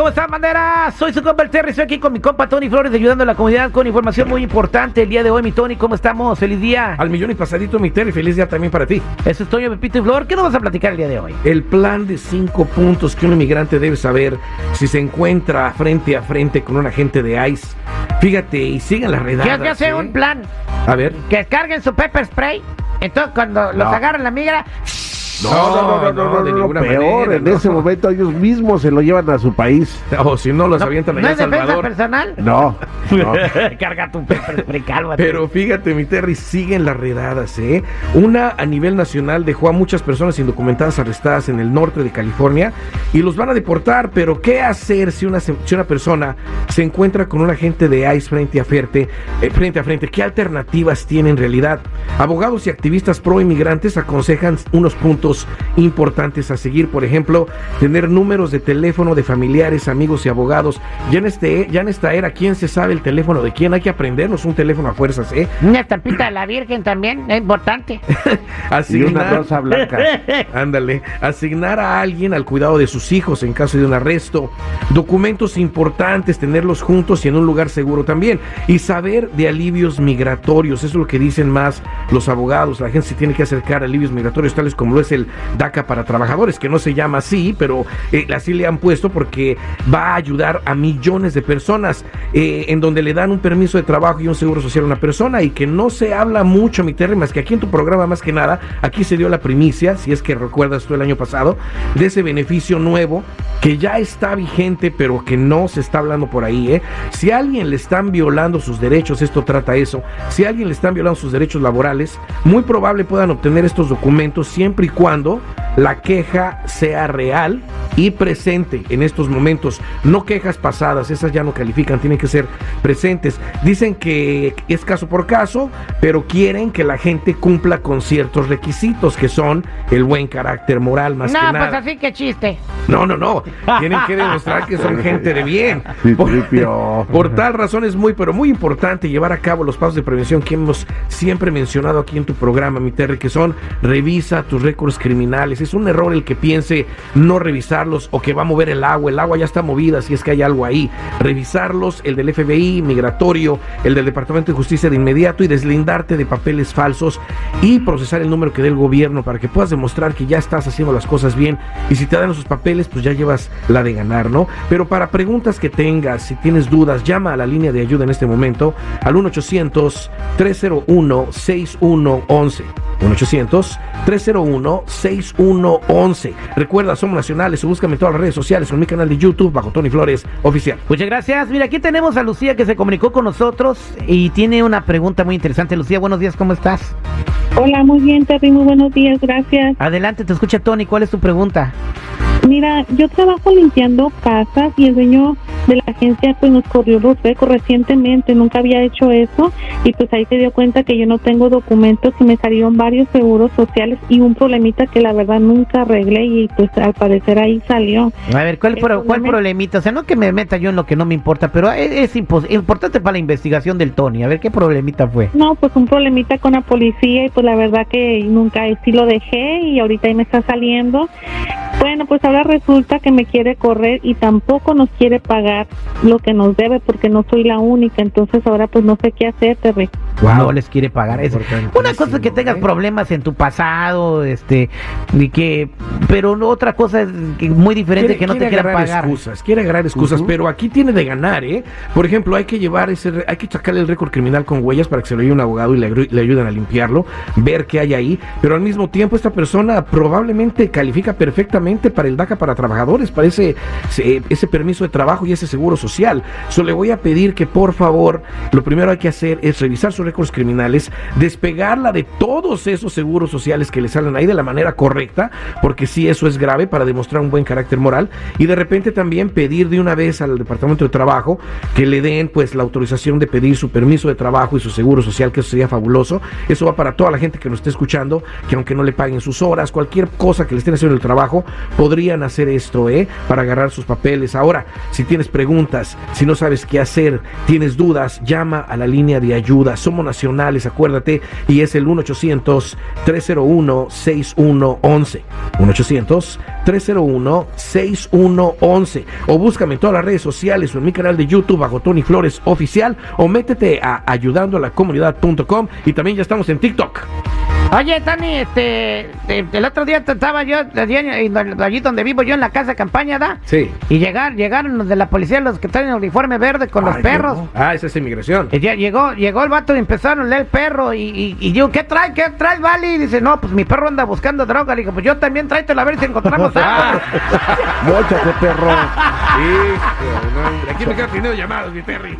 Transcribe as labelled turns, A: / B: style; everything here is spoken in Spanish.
A: ¿cómo están, bandera? Soy su compa el Terry, estoy aquí con mi compa Tony Flores, ayudando a la comunidad con información muy importante el día de hoy. Mi Tony, ¿cómo estamos? Feliz día.
B: Al millón y pasadito, mi Terry, feliz día también para ti.
A: Eso es Toño, Pepito y Flor. ¿Qué nos vas a platicar el día de hoy?
B: El plan de cinco puntos que un inmigrante debe saber si se encuentra frente a frente con un agente de ICE. Fíjate, y sigan las redadas.
A: ¿Qué hace
B: ¿eh?
A: un plan?
B: A ver.
A: Que carguen su pepper spray. Entonces, cuando los agarran la migra,
B: No, no, no, de ninguna
C: peor,
B: manera.
C: en
B: no.
C: ese momento ellos mismos se lo llevan a su país.
B: O si no, los
A: ¿no,
B: avientan
A: ¿no
B: allá a
A: es defensa
B: Salvador.
A: personal?
C: No, no.
A: Carga tu cálmate.
B: Pero fíjate, mi Terry, siguen las redadas, ¿eh? Una a nivel nacional dejó a muchas personas indocumentadas arrestadas en el norte de California y los van a deportar, pero ¿qué hacer si una, si una persona se encuentra con un agente de ICE frente a frente, eh, frente a frente? ¿Qué alternativas tiene en realidad? Abogados y activistas pro inmigrantes aconsejan unos puntos importantes a seguir, por ejemplo, tener números de teléfono de familiares, amigos y abogados. Ya en, este, ya en esta era, ¿quién se sabe el teléfono de quién? Hay que aprendernos un teléfono a fuerzas, ¿eh?
A: Una estampita de la Virgen también, es importante.
C: Y una
B: Asignar,
C: rosa blanca.
B: ándale, asignar a alguien al cuidado de sus hijos en caso de un arresto, documentos importantes, tenerlos juntos y en un lugar seguro también, y saber de alivios migratorios, eso es lo que dicen más los abogados, la gente se tiene que acercar a alivios migratorios tales como lo es el DACA para trabajadores, que no se llama así, pero eh, así le han puesto porque va a ayudar a millones de personas, eh, en donde le dan un permiso de trabajo y un seguro social a una persona y que no se habla mucho, mi Terry, más que aquí en tu programa más que nada, aquí se dio la primicia, si es que recuerdas tú el año pasado, de ese beneficio nuevo que ya está vigente, pero que no se está hablando por ahí, ¿eh? Si a alguien le están violando sus derechos, esto trata eso, si a alguien le están violando sus derechos laborales, muy probable puedan obtener estos documentos siempre y cuando cuando la queja sea real y presente en estos momentos, no quejas pasadas, esas ya no califican, tienen que ser presentes. Dicen que es caso por caso, pero quieren que la gente cumpla con ciertos requisitos que son el buen carácter moral más
A: no,
B: que
A: pues
B: nada.
A: así que chiste.
B: No, no, no. Tienen que demostrar que son gente de bien. Por, por tal razón es muy, pero muy importante llevar a cabo los pasos de prevención que hemos siempre mencionado aquí en tu programa, mi Terry, que son revisa tus récords criminales. Es un error el que piense no revisarlos o que va a mover el agua. El agua ya está movida si es que hay algo ahí. Revisarlos, el del FBI, migratorio, el del Departamento de Justicia de inmediato y deslindarte de papeles falsos y procesar el número que dé el gobierno para que puedas demostrar que ya estás haciendo las cosas bien. Y si te dan esos papeles, pues ya llevas la de ganar, ¿no? Pero para preguntas que tengas, si tienes dudas, llama a la línea de ayuda en este momento al 1-800-301-6111. 1-800-301-6111. Recuerda, somos nacionales. Búscame en todas las redes sociales, en mi canal de YouTube, bajo Tony Flores Oficial.
A: Muchas gracias. Mira, aquí tenemos a Lucía que se comunicó con nosotros y tiene una pregunta muy interesante. Lucía, buenos días, ¿cómo estás?
D: Hola, muy bien, Terry, muy buenos días, gracias.
A: Adelante, te escucha Tony. ¿Cuál es tu pregunta?
D: Mira, yo trabajo limpiando casas y el dueño de la agencia pues nos corrió los récords recientemente, nunca había hecho eso y pues ahí se dio cuenta que yo no tengo documentos y me salieron varios seguros sociales y un problemita que la verdad nunca arreglé y pues al parecer ahí salió.
A: A ver, ¿cuál, pro- cuál problemita? O sea, no que me meta yo en lo que no me importa, pero es, es impos- importante para la investigación del Tony. A ver, ¿qué problemita fue?
D: No, pues un problemita con la policía y pues la verdad que nunca sí lo dejé y ahorita ahí me está saliendo. Bueno, pues ahora resulta que me quiere correr y tampoco nos quiere pagar lo que nos debe porque no soy la única, entonces ahora pues no sé qué hacer, Terry.
A: No les quiere pagar eso. Una cosa es que tengas
B: ¿eh?
A: problemas en tu pasado, este, y que, pero otra cosa es muy diferente que no te quieran pagar.
B: excusas, quiere agarrar excusas, pero aquí tiene de ganar, ¿eh? Por ejemplo, hay que llevar ese, hay que sacarle el récord criminal con huellas para que se lo lleve un abogado y le, ayuden a limpiarlo, ver qué hay ahí, pero al mismo tiempo esta persona probablemente califica perfectamente para el DACA para trabajadores, para ese, ese, ese permiso de trabajo y ese seguro social. So, le voy a pedir que por favor, lo primero hay que hacer es revisar sus récords criminales, despegarla de todos esos seguros sociales que le salen ahí de la manera correcta, porque sí, eso es grave para demostrar un buen carácter moral, y de repente también pedir de una vez al Departamento de Trabajo que le den pues la autorización de pedir su permiso de trabajo y su seguro social, que eso sería fabuloso. Eso va para toda la gente que nos esté escuchando, que aunque no le paguen sus horas, cualquier cosa que le estén haciendo en el trabajo, podrían hacer esto, ¿eh? Para agarrar sus papeles. Ahora, si tienes preguntas, si no sabes qué hacer, tienes dudas, llama a la línea de ayuda. Somos nacionales, acuérdate, y es el 1-800-301-6111. 1-800-301-6111. O búscame en todas las redes sociales o en mi canal de YouTube bajo Tony Flores Oficial o métete a ayudando a la comunidad.com y también ya estamos en TikTok.
A: Oye, Tony, este, el otro día estaba yo allí, donde vivo yo en la casa de campaña, ¿da?
B: Sí.
A: Y llegar, llegaron los de la policía, los que están en uniforme verde con los perros.
B: Ah, esa es inmigración.
A: Y ya llegó, llegó el vato y empezaron a leer el perro y, y, y yo, ¿qué trae? ¿Qué trae, Vale? Y dice, no, pues mi perro anda buscando droga. Le digo, pues yo también tráetelo a ver si encontramos algo.
C: Móchate, perro.
B: Hijo, no. Aquí me quedan teniendo llamadas, mi Terry.